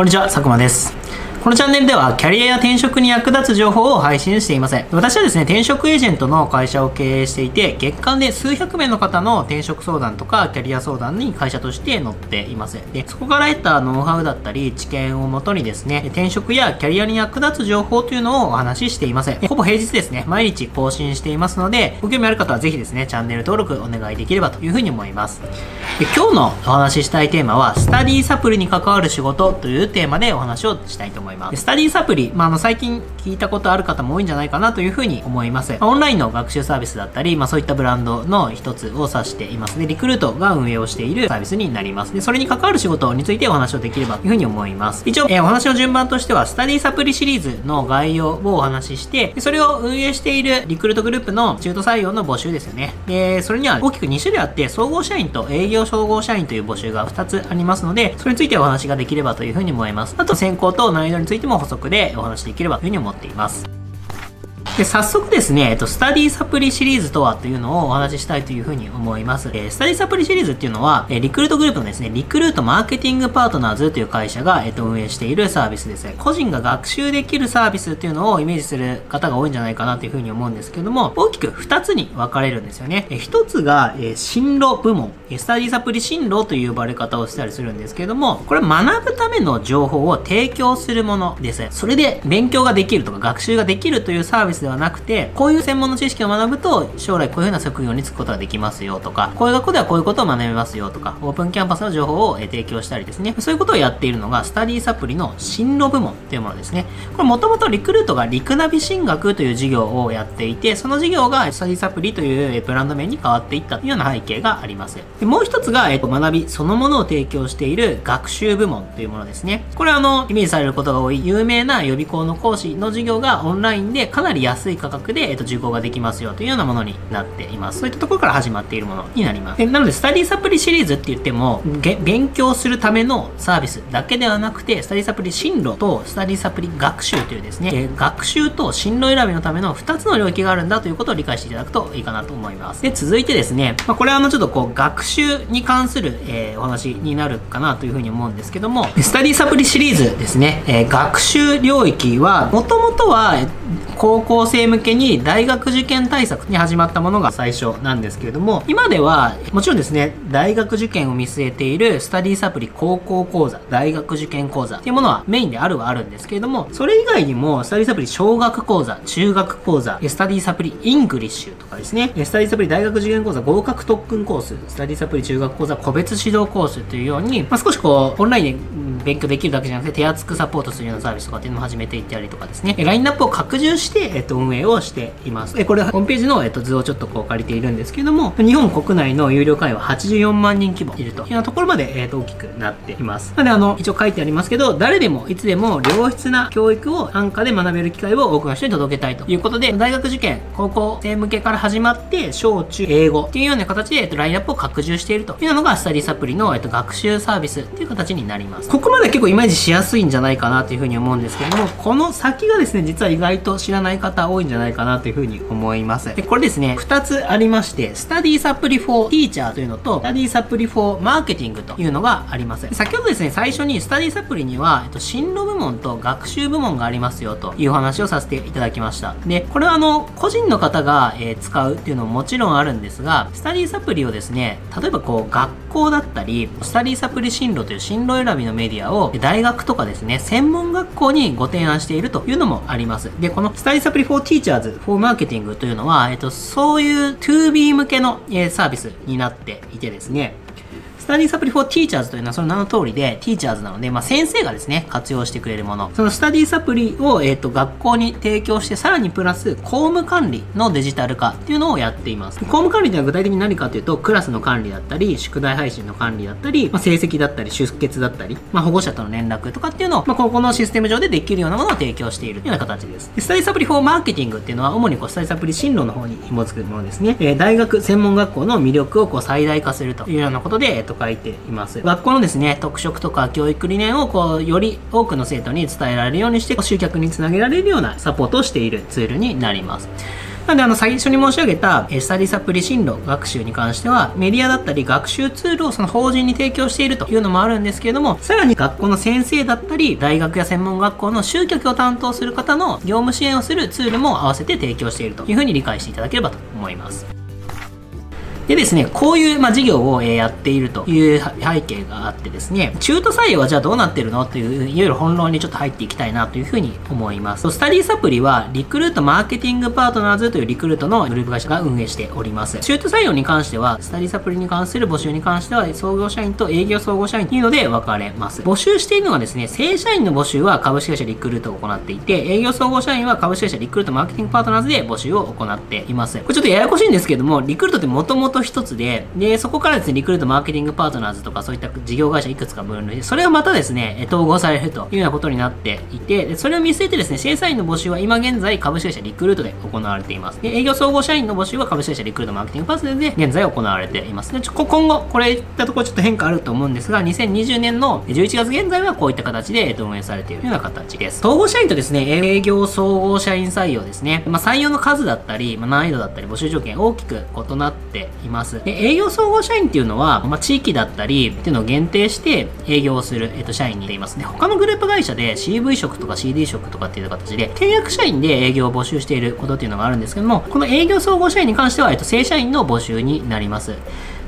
こんにちは、佐久間です。このチャンネルではキャリアや転職に役立つ情報を配信しています。私はですね、転職エージェントの会社を経営していて、月間で数百名の方の転職相談とかキャリア相談に会社として乗っています。で、そこから得たノウハウだったり、知見をもとにですね、転職やキャリアに役立つ情報というのをお話ししています。ほぼ平日ですね、毎日更新していますので、ご興味ある方はぜひですね、チャンネル登録お願いできればというふうに思います。で今日のお話ししたいテーマは、スタディサプリに関わる仕事というテーマでお話をしたいと思います。スタディサプリ、まあ、あの最近聞いたことある方も多いんじゃないかなというふうに思います。まあ、オンラインの学習サービスだったり、まあ、そういったブランドの一つを指していますね。リクルートが運営をしているサービスになります。で、それに関わる仕事についてお話をできればというふうに思います。一応、えー、お話の順番としては、スタディサプリシリーズの概要をお話しして、それを運営しているリクルートグループの中途採用の募集ですよね。で、それには大きく2種類あって、総合社員と営業総合社員という募集が2つありますので、それについてお話ができればというふうに思います。あと、選考と難易度についても補足でお話しできればというふうに思っています。で、早速ですね、えっと、スタディサプリシリーズとはというのをお話ししたいというふうに思います。えー、スタディサプリシリーズっていうのは、え、リクルートグループのですね、リクルートマーケティングパートナーズという会社が、えっと、運営しているサービスです。個人が学習できるサービスっていうのをイメージする方が多いんじゃないかなというふうに思うんですけども、大きく2つに分かれるんですよね。え、1つが、え、進路部門、えスタディサプリ進路という呼ばれ方をしたりするんですけども、これ学ぶための情報を提供するものです。それで勉強ができるとか学習ができるというサービスではなくて、こういう専門の知識を学ぶと、将来こういうふうな職業に就くことができますよとか、こういう学校ではこういうことを学べますよとか、オープンキャンパスの情報を提供したりですね、そういうことをやっているのが、スタディサプリの進路部門というものですね。これもともとリクルートがリクナビ進学という事業をやっていて、その事業がスタディサプリというブランド名に変わっていったというような背景があります。でもう一つが、えっと、学びそのものを提供している学習部門というものですね。これはあの、イメージされることが多い有名な予備校の講師の授業がオンラインでかなり安い価格で、えっと、受講ができますよというようなものになっています。そういったところから始まっているものになります。なので、スタディサプリシリーズって言っても、勉強するためのサービスだけではなくて、スタディサプリ進路とスタディサプリ学習というですね、学習と進路選びのための2つの領域があるんだということを理解していただくといいかなと思います。で、続いてですね、まあ、これはあのちょっとこう、学習に関する、えー、お話になるかなというふうに思うんですけども、スタディサプリシリーズですね、えー、学習領域は、もともとは、高校生向けに大学受験対策に始まったものが最初なんですけれども、今では、もちろんですね、大学受験を見据えているスタディサプリ高校講座、大学受験講座っていうものはメインであるはあるんですけれども、それ以外にも、スタディサプリ小学講座、中学講座、スタディサプリイングリッシュとかですね、スタディサプリ大学受験講座合格特訓コース、スタディサプリ中学講座個別指導コースというように、まあ、少しこう、オンラインで勉強できるだけじゃなくて手厚くサポートするようなサービスとかっていうのも始めていったりとかですね、ラインナップを拡充して、と、運営をしています。これはホームページの、えっと、図をちょっとこう借りているんですけども、日本国内の有料会員は84万人規模いるというようなところまで、えっと、大きくなっています。なので、あの、一応書いてありますけど、誰でもいつでも良質な教育を安価で学べる機会を多くの人に届けたいということで、大学受験、高校生向けから始まって、小中英語っていうような形で、えっと、ラインナップを拡充しているというのが、スタディサプリの、えっと、学習サービスっていう形になります。ここまで結構イメージしやすいんじゃないかなというふうに思うんですけれども、この先がですね、実は意外と知らない方多いんじゃないかなというふうに思います。で、これですね、2つありまして、スタディサプリ for Teacher というのと、スタディサプリ for Marketing というのがあります。先ほどですね、最初にスタディサプリには、えっと、進路部門と学習部門がありますよというお話をさせていただきました。で、これはあの、個人の方が、えー、使うっていうのももちろんあるんですが、スタディサプリをですね、例えばこう、学校だったり、スタディサプリ進路という進路選びのメディアを大学とかですね、専門学校にご提案しているというのもあります。で、このスタディサプリ for Teachers for Marketing というのは、えっと、そういう 2B 向けの、えサービスになっていてですね、タディサプリ for Teachers というのはその名の通りで、ティーチャーズなので、まあ、先生がですね、活用してくれるもの。そのスタディサプリを、えっ、ー、と、学校に提供して、さらにプラス、公務管理のデジタル化っていうのをやっています。公務管理というのは具体的に何かというと、クラスの管理だったり、宿題配信の管理だったり、まあ、成績だったり、出欠だったり、まあ、保護者との連絡とかっていうのを、まあ、ここのシステム上でできるようなものを提供しているというような形です。でスタディサプリ for Marketing っていうのは、主にこう、スタディサプリ進路の方に紐づくものですね。えー、大学、専門学校の魅力をこう最大化するというようなことで、えっ、ー、と、書いています。学校のですね、特色とか教育理念をこう、より多くの生徒に伝えられるようにして、集客につなげられるようなサポートをしているツールになります。なので、あの、最初に申し上げた、スタディサプリ進路学習に関しては、メディアだったり学習ツールをその法人に提供しているというのもあるんですけれども、さらに学校の先生だったり、大学や専門学校の集客を担当する方の業務支援をするツールも合わせて提供しているというふうに理解していただければと思います。でですね、こういう、まあ、事業を、えやっているという背景があってですね、中途採用はじゃあどうなってるの？という、いわゆる本論にちょっと入っていきたいなというふうに思います。スタディサプリは、リクルートマーケティングパートナーズというリクルートのグループ会社が運営しております。中途採用に関しては、スタディサプリに関する募集に関しては、創業社員と営業総合社員というので分かれます。募集しているのはですね、正社員の募集は株式会社リクルートを行っていて、営業総合社員は株式会社リクルートマーケティングパートナーズで募集を行っています。これちょっとややこしいんですけども、リクルートってもともと一つで、で、そこからですね、リクルートマーケティングパートナーズとかそういった事業会社いくつか分類、それがまたですね、統合されるというようなことになっていて、それを見据えてですね、正社員の募集は今現在株式会社リクルートで行われています。で、営業総合社員の募集は株式会社リクルートマーケティングパートナーズで現在行われています。で、ちょ今後、これいったところちょっと変化あると思うんですが、2020年の11月現在はこういった形で運営されているような形です。統合社員とですね、営業総合社員採用ですね、まあ、採用の数だったり、まあ、難易度だったり、募集条件大きく異なっています。ますで、営業総合社員っていうのは、まあ、地域だったりっていうのを限定して営業をする、えっと、社員にいますね。他のグループ会社で CV 職とか CD 職とかっていう形で、契約社員で営業を募集していることっていうのがあるんですけども、この営業総合社員に関しては、えっと、正社員の募集になります。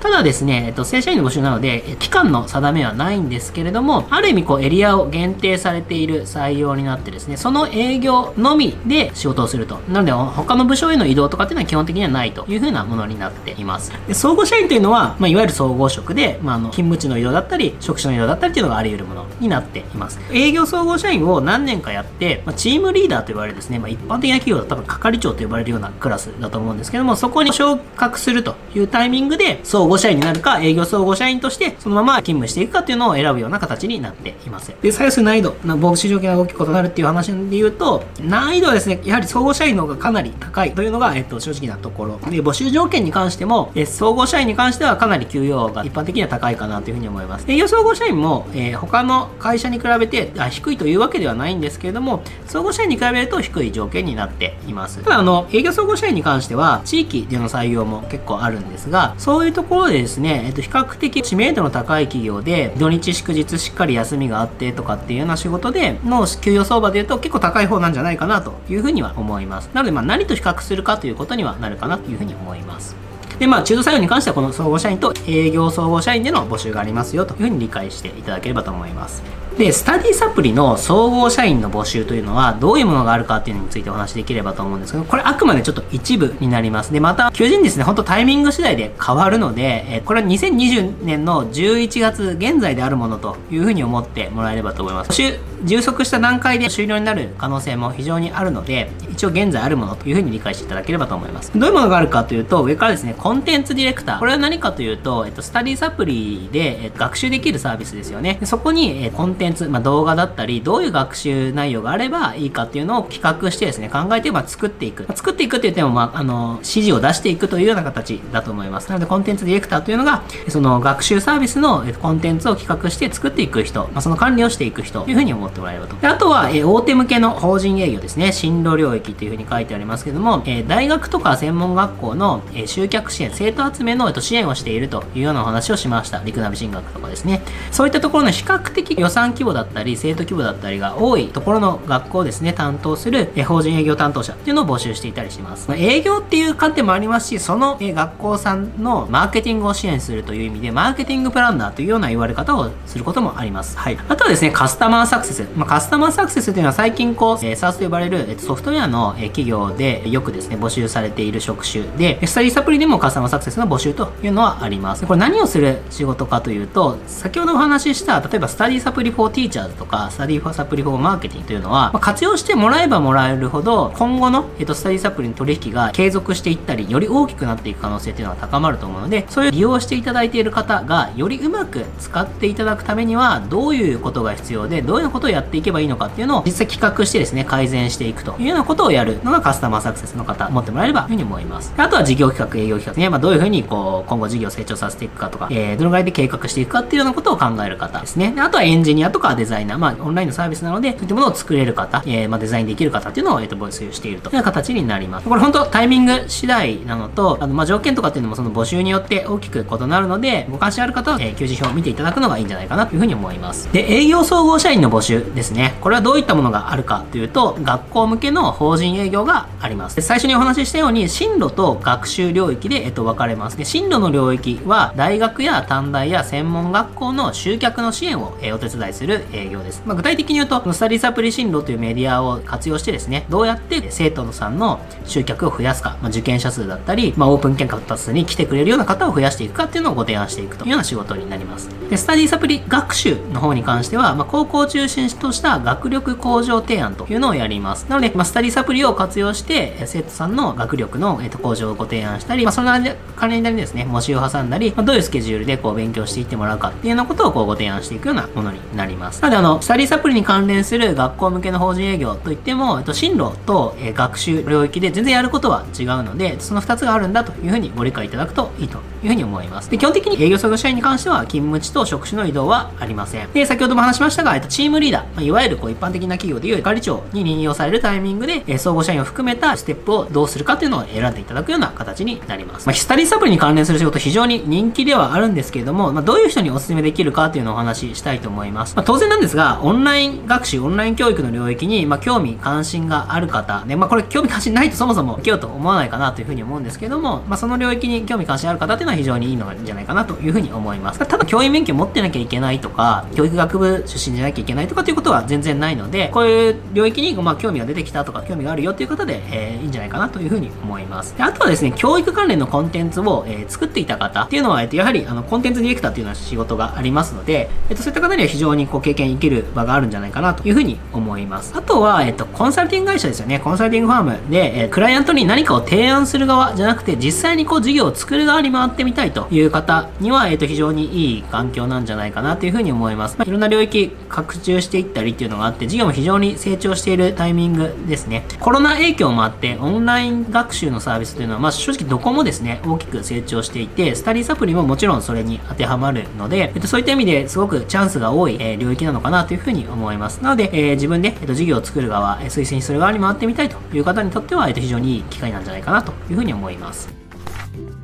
ただですね、えっと、正社員の募集なので、期間の定めはないんですけれども、ある意味こうエリアを限定されている採用になってですね、その営業のみで仕事をすると。なので、他の部署への移動とかっていうのは基本的にはないというふうなものになっています。で総合社員というのは、まあ、いわゆる総合職で、まあ、あの勤務地の移動だったり、職種の移動だったりっていうのがあり得るものになっています。営業総合社員を何年かやって、まあ、チームリーダーと呼ばれるですね、まあ、一般的な企業だと多分係長と呼ばれるようなクラスだと思うんですけども、そこに昇格するというタイミングで、総合社員になるか、営業総合社員としてそのまま勤務していくかっていうのを選ぶような形になっています。で、採用する難易度、防止条件が大きく異なるっていう話で言うと、難易度はですね、やはり総合社員の方がかなり高いというのが、えっと、正直なところ。で、募集条件に関しても、え総合社員に関してはかなり給与が一般的には高いかなというふうに思います。営業総合社員も、えー、他の会社に比べてあ低いというわけではないんですけれども、総合社員に比べると低い条件になっています。ただ、あの、営業総合社員に関しては、地域での採用も結構あるんですが、そういうところでですね、えっと、比較的知名度の高い企業で、土日祝日しっかり休みがあってとかっていうような仕事での給与相場で言うと結構高い方なんじゃないかなというふうには思います。なので、まあ何と比較するかということにはなるかなというふうに思います。で、まあ、中途採用に関しては、この総合社員と営業総合社員での募集がありますよというふうに理解していただければと思います。で、スタディサプリの総合社員の募集というのはどういうものがあるかっていうのについてお話しできればと思うんですけど、これあくまでちょっと一部になります。で、また、求人ですね、ほんとタイミング次第で変わるので、えこれは2020年の11月現在であるものというふうに思ってもらえればと思います。募集、充足した段階で終了になる可能性も非常にあるので、一応現在あるものというふうに理解していただければと思います。どういうものがあるかというと、上からですね、コンテンツディレクター。これは何かというと、えっと、スタディサプリで、え学習できるサービスですよね。そこに、えコンテンツ、ンツまあ、動画だったり、どういう学習内容があればいいかっていうのを企画してですね、考えて、まあ、作っていく。まあ、作っていくって言っても、まあ、あの、指示を出していくというような形だと思います。なので、コンテンツディレクターというのが、その学習サービスのコンテンツを企画して作っていく人、まあ、その管理をしていく人というふうに思ってもらえればと。であとは、え大手向けの法人営業ですね。進路領域というふうに書いてありますけども、え大学とか専門学校の、え集客支援、生徒集めの、えっと、支援をしているというようなお話をしました。リクナビ進学とかですね。そういったところの比較的予算規模だったり、生徒規模だったりが多いところの学校ですね、担当する、え法人営業担当者っていうのを募集していたりします。営業っていう観点もありますし、その、え学校さんのマーケティングを支援するという意味で、マーケティングプランナーというような言われ方をすることもあります。はい。あとはですね、カスタマーサクセス。まあ、カスタマーサクセスというのは最近こう、えー、 SaaS と呼ばれる、えー、ソフトウェアの、え、企業でよくですね、募集されている職種で、スタディサプリでもカスタマーサクセスの募集というのはあります。これ何をする仕事かというと、先ほどお話しした、例えばスタディサプリフォティーチャーズとか、スタディフォーサプリフォーマーケティングというのは、まあ、活用してもらえばもらえるほど、今後の、えーと、スタディサプリの取引が継続していったり、より大きくなっていく可能性というのが高まると思うので、そういう利用していただいている方が、よりうまく使っていただくためには、どういうことが必要で、どういうことをやっていけばいいのかっていうのを実際企画してですね、改善していくというようなことをやるのがカスタマーサクセスの方、持ってもらえればというふうに思います。あとは事業企画、営業企画ね、まあ、どういうふうにこう、今後事業を成長させていくかとか、えー、どのぐらいで計画していくかっていうようなことを考える方ですね。あとはエンジニアととかデザイナー、まあ、オンラインのサービスなので、そういったものを作れる方、えー、まあ、デザインできる方っていうのを、えっ、と、募集しているという形になります。これ本当タイミング次第なのと、あの、まあ、条件とかっていうのもその募集によって大きく異なるので、ご関心ある方は、えー、求人票を見ていただくのがいいんじゃないかなというふうに思います。で、営業総合社員の募集ですね。これはどういったものがあるかというと、学校向けの法人営業があります。で最初にお話ししたように、進路と学習領域で、えっと、分かれます。で、進路の領域は、大学や短大や専門学校の集客の支援を、えー、お手伝いする営業です。まあ、具体的に言うと、スタディサプリ進路というメディアを活用してですね、どうやって生徒さんの集客を増やすか、まあ、受験者数だったり、まあ、オープンキャンパスに来てくれるような方を増やしていくかっていうのをご提案していくというような仕事になります。で、スタディサプリ学習の方に関しては、まあ、高校を中心とした学力向上提案というのをやります。なので、まあ、スタディサプリを活用して、生徒さんの学力の、えー、と向上をご提案したり、まあ、その関連にですね、模試を挟んだり、まあ、どういうスケジュールでこう勉強していってもらうかっていうようなことをこうご提案していくようなものになります。なので、あの、スタディサプリに関連する学校向けの法人営業といっても、えっと、進路と、え、学習領域で全然やることは違うので、その2つがあるんだというふうにご理解いただくといいというふうに思います。で、基本的に営業創業社員に関しては、勤務地と職種の移動はありません。で、先ほども話しましたが、えっと、チームリーダー、まあ、いわゆるこう一般的な企業でいう係長に任用されるタイミングで、え、総合社員を含めたステップをどうするかっていうのを選んでいただくような形になります。まあ、スタディサプリに関連する仕事非常に人気ではあるんですけれども、まあ、どういう人にお勧めできるかっていうのをお話ししたいと思います。まあ、当然なんですが、オンライン学習、オンライン教育の領域に、まあ、興味、関心がある方、ね、まあ、これ興味関心ないとそもそも受けようと思わないかなというふうに思うんですけども、まあ、その領域に興味関心ある方っていうのは非常にいいのじゃないかなというふうに思います。ただ、教員免許持ってなきゃいけないとか、教育学部出身じゃなきゃいけないとかっていうことは全然ないので、こういう領域に、まあ、興味が出てきたとか、興味があるよっていう方で、えー、いいんじゃないかなというふうに思います。であとはですね、教育関連のコンテンツを、えー、作っていた方っていうのは、えっと、やはり、あの、コンテンツディレクターっていうような仕事がありますので、えっと、そういった方には非常にこう経験生きる場があるんじゃないかなというふうに思います。あとは、えっと、コンサルティング会社ですよね。コンサルティングファームで、え、クライアントに何かを提案する側じゃなくて、実際にこう事業を作る側に回ってみたいという方には、えっと、非常にいい環境なんじゃないかなというふうに思います。まあ、いろんな領域拡充していったりっていうのがあって、事業も非常に成長しているタイミングですね。コロナ影響もあって、オンライン学習のサービスというのは、まあ、正直どこもですね、大きく成長していて、スタディサプリももちろんそれに当てはまるので、えっと、そういった意味ですごくチャンスが多い、えー、領域なのかなというふうに思います。なので、え、自分で、えっと、事業を作る側、推薦する側に回ってみたいという方にとっては、えっと、非常にいい機会なんじゃないかなというふうに思います。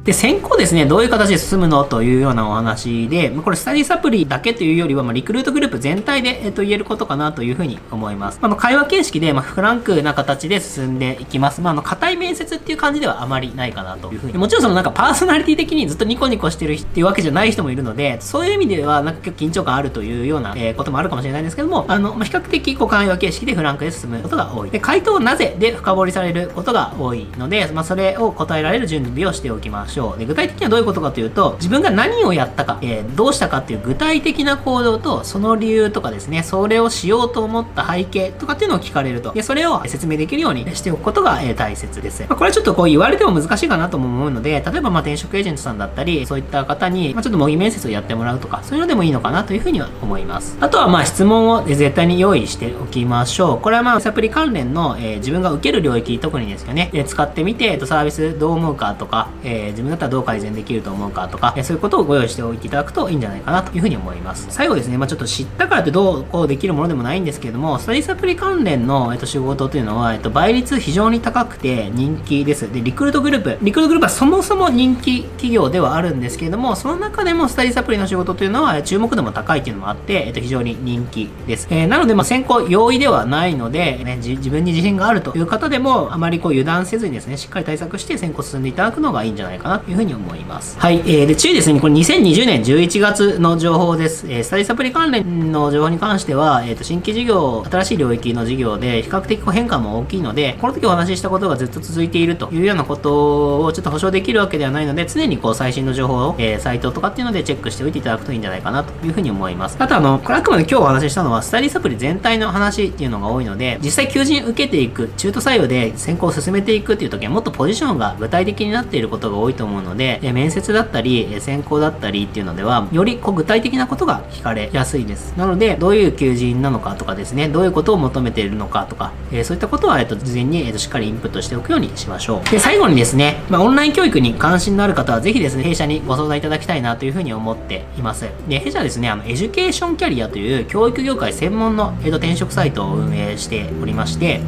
で、先行ですね、どういう形で進むのというようなお話で、これスタディサプリだけというよりは、まあ、リクルートグループ全体で、えっと、言えることかなというふうに思います。あの、会話形式で、まあ、フランクな形で進んでいきます。まあ、あの、硬い面接っていう感じではあまりないかなというふうに。もちろんそのなんかパーソナリティ的にずっとニコニコしてるっていうわけじゃない人もいるので、そういう意味では、なんか結構緊張感あるというような、えー、こともあるかもしれないんですけども、あの、まあ、比較的、こう、会話形式でフランクで進むことが多い。で、回答なぜで深掘りされることが多いので、まあ、それを答えられる準備をしておきましょう。で、具体的にはどういうことかというと、自分が何をやったか、えー、どうしたかっていう具体的な行動と、その理由とかですね、それをしようと思った背景とかっていうのを聞かれると。で、それを説明できるようにしておくことが、えー、大切です。まあ、これはちょっとこう言われても難しいかなとも思うので、例えばまあ転職エージェントさんだったり、そういった方に、まあ、ちょっと模擬面接をやってもらうとか、そういうのでもいいのかなというふうには思います。あとはまあ質問を絶対に用意しておきましょう。これはまあサプリ関連の、えー、自分が受ける領域、特にですよね、え使ってみて、えっと、サービスどう思うかとか、えー、自分だったらどう改善できると思うかとか、そういうことをご用意しておいていただくといいんじゃないかなというふうに思います。最後ですね、まあ、ちょっと知ったからってどうこうできるものでもないんですけれども、スタディサプリ関連の、えっと、仕事というのは、えっと、倍率非常に高くて人気です。で、リクルートグループ。リクルートグループはそもそも人気企業ではあるんですけれども、その中でもスタディサプリの仕事というのは注目度も高いというのもあって、えっと、非常に人気です。えー、なので、まあ、先行容易ではないので、ね、自分に自信があるという方でも、あまりこう油断せずにですね、しっかり対策して先行進んでいただくのがいいんじゃないかなというふうに思います。はい。えー、で、注意ですね、これ2020年11月の情報です。えー、スタディサプリ関連の情報に関しては、えっ、ー、と、新規事業、新しい領域の事業で、比較的変化も大きいので、この時お話ししたことがずっと続いているというようなことをちょっと保証できるわけではないので、常にこう最新の情報を、えー、サイトとかっていうのでチェックしておいていただくといいんじゃないかなというふうに思います。あとあの、これあくまで今日お話ししたのは、スタディサプリ全体の話っていうのが多いので、実際求人受けていく、中途採用で先行を進めていくっていう時は、もっとポジションが具体的になっていることが多いとと思うので、え面接だったり、え選考だったりっていうのでは、よりこう具体的なことが聞かれやすいです。なので、どういう求人なのかとかですね、どういうことを求めているのかとか、えそういったことは、えっと、事前に、えっと、しっかりインプットしておくようにしましょう。で、最後にですね、まあ、オンライン教育に関心のある方は、ぜひですね、弊社にご相談いただきたいなというふうに思っています。で、弊社はですね、あの、エデュケーションキャリアという教育業界専門の、えっと、転職サイトを運営しておりまして、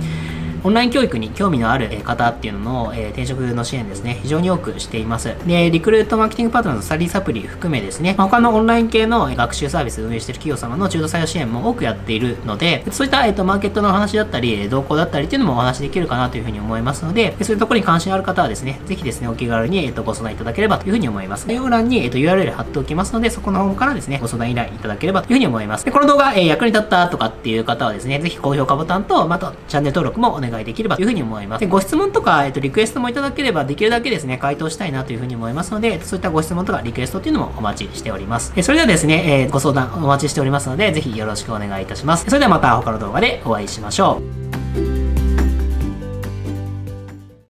オンライン教育に興味のある方っていうのの、え、転職の支援ですね、非常に多くしています。で、リクルートマーケティングパートナーのスタディサプリ含めですね、ま、他のオンライン系の学習サービスを運営している企業様の中途採用支援も多くやっているので、そういった、えっと、マーケットの話だったり、動向だったりっていうのもお話できるかなというふうに思いますので、そういうところに関心ある方はですね、ぜひですね、お気軽に、えっと、ご相談いただければというふうに思います。概要欄に、えっと、URL 貼っておきますので、そこの方からですね、ご相談依頼いただければというふうに思います。で、この動画、え、役に立ったとかっていう方はですね、ぜひ高評価ボタンと、また、チャンネル登録もお願いできればというふうに思います。思います。でご質問とか、えっと、リクエストもいただければ、できるだけですね、回答したいなというふうに思いますので、そういったご質問とかリクエストっていうのもお待ちしております。えそれではですね、えー、ご相談お待ちしておりますので、ぜひよろしくお願いいたします。それではまた他の動画でお会いしましょう。